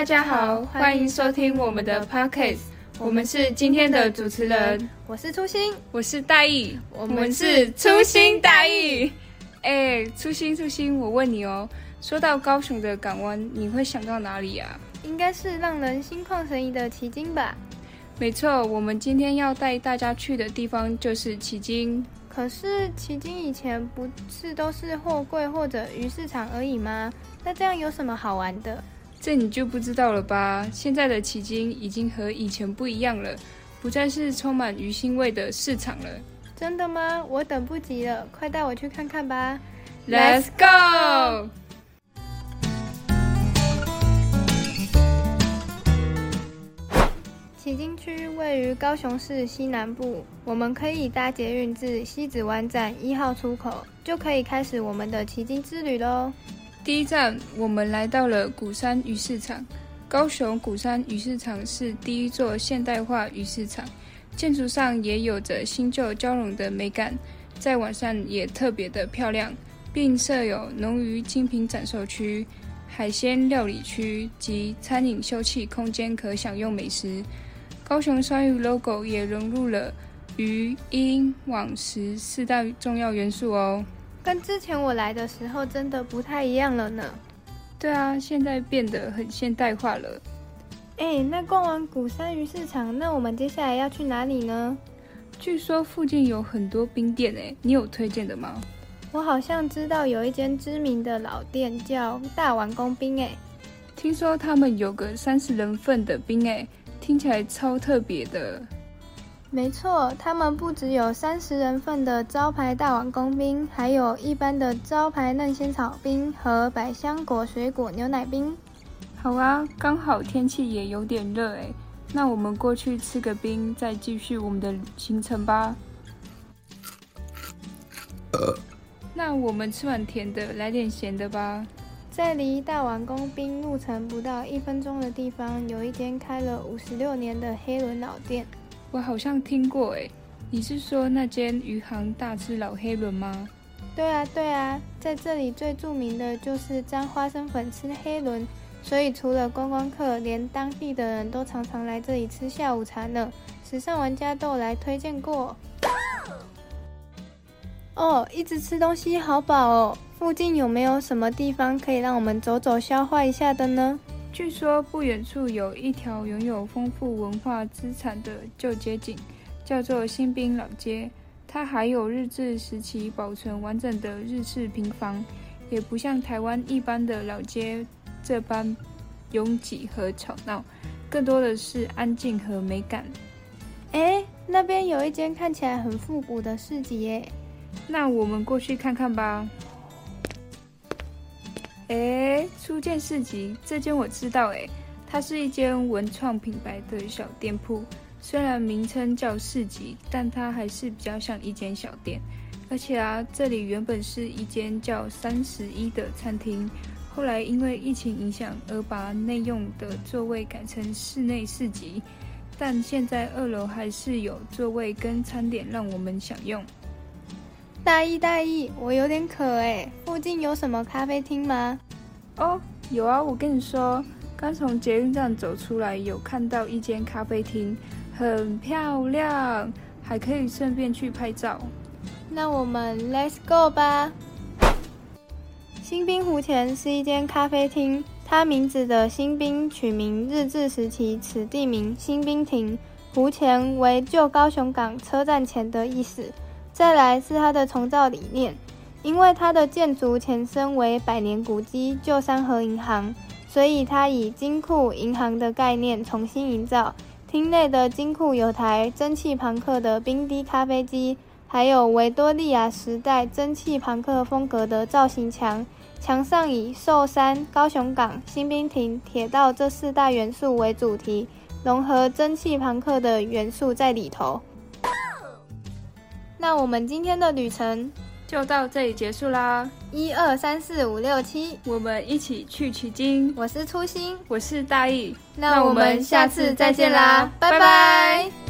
大家好，欢迎收听我们的 podcast，我们是今天的主持人，我是初心，我是大意，我们是初心大意。哎，初心初心，我问你哦，说到高雄的港湾，你会想到哪里啊？应该是让人心旷神怡的奇经吧？没错，我们今天要带大家去的地方就是奇经。可是奇经以前不是都是货柜或者鱼市场而已吗？那这样有什么好玩的？这你就不知道了吧？现在的奇经已经和以前不一样了，不再是充满鱼腥味的市场了。真的吗？我等不及了，快带我去看看吧！Let's go！旗津区位于高雄市西南部，我们可以搭捷运至西子湾站一号出口，就可以开始我们的旗津之旅喽。第一站，我们来到了鼓山鱼市场。高雄鼓山鱼市场是第一座现代化鱼市场。建筑上也有着新旧交融的美感，在晚上也特别的漂亮，并设有农渔精品展售区、海鲜料理区及餐饮休憩空间，可享用美食。高雄双鱼 logo 也融入了鱼、鹰、网、石四大重要元素哦。跟之前我来的时候真的不太一样了呢。对啊，现在变得很现代化了。哎，那逛完古山鱼市场，那我们接下来要去哪里呢？据说附近有很多冰店，哎，你有推荐的吗？我好像知道有一间知名的老店叫大碗公冰，哎，听说他们有个三十人份的冰，哎，听起来超特别的。没错，他们不只有三十人份的招牌大碗工冰，还有一般的招牌嫩仙草冰和百香果水果牛奶冰。好啊，刚好天气也有点热哎，那我们过去吃个冰，再继续我们的行程吧。那我们吃完甜的，来点咸的吧。在离大碗工冰路程不到一分钟的地方，有一间开了五十六年的黑轮老店。我好像听过哎，你是说那间余杭大吃老黑轮吗？对啊对啊，在这里最著名的就是沾花生粉吃黑轮。所以，除了观光客，连当地的人都常常来这里吃下午茶呢。时尚玩家都有来推荐过。哦，一直吃东西好饱哦。附近有没有什么地方可以让我们走走消化一下的呢？据说不远处有一条拥有丰富文化资产的旧街景，叫做新兵老街。它还有日治时期保存完整的日式平房，也不像台湾一般的老街。这般拥挤和吵闹，更多的是安静和美感。哎，那边有一间看起来很复古的市集耶，那我们过去看看吧。初见市集，这间我知道哎，它是一间文创品牌的小店铺。虽然名称叫市集，但它还是比较像一间小店。而且啊，这里原本是一间叫三十一的餐厅。后来因为疫情影响而把内用的座位改成室内市集，但现在二楼还是有座位跟餐点让我们享用。大意大意，我有点渴哎，附近有什么咖啡厅吗？哦，有啊，我跟你说，刚从捷运站走出来，有看到一间咖啡厅，很漂亮，还可以顺便去拍照。那我们 Let's go 吧。新兵湖前是一间咖啡厅，它名字的新兵取名日治时期此地名新兵亭，湖前为旧高雄港车站前的意思。再来是它的重造理念，因为它的建筑前身为百年古迹旧山河银行，所以它以金库银行的概念重新营造。厅内的金库有台蒸汽朋克的冰滴咖啡机，还有维多利亚时代蒸汽朋克风格的造型墙。墙上以寿山、高雄港、新兵亭、铁道这四大元素为主题，融合蒸汽朋克的元素在里头。那我们今天的旅程就到这里结束啦！一二三四五六七，我们一起去取经。我是初心，我是大意，那我们下次再见啦，拜拜。